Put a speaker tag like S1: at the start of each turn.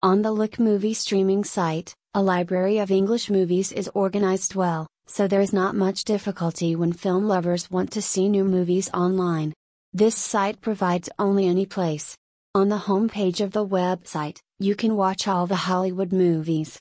S1: On the Look movie streaming site, a library of English movies is organized well, so there is not much difficulty when film lovers want to see new movies online. This site provides only any place. On the homepage of the website, you can watch all the Hollywood movies,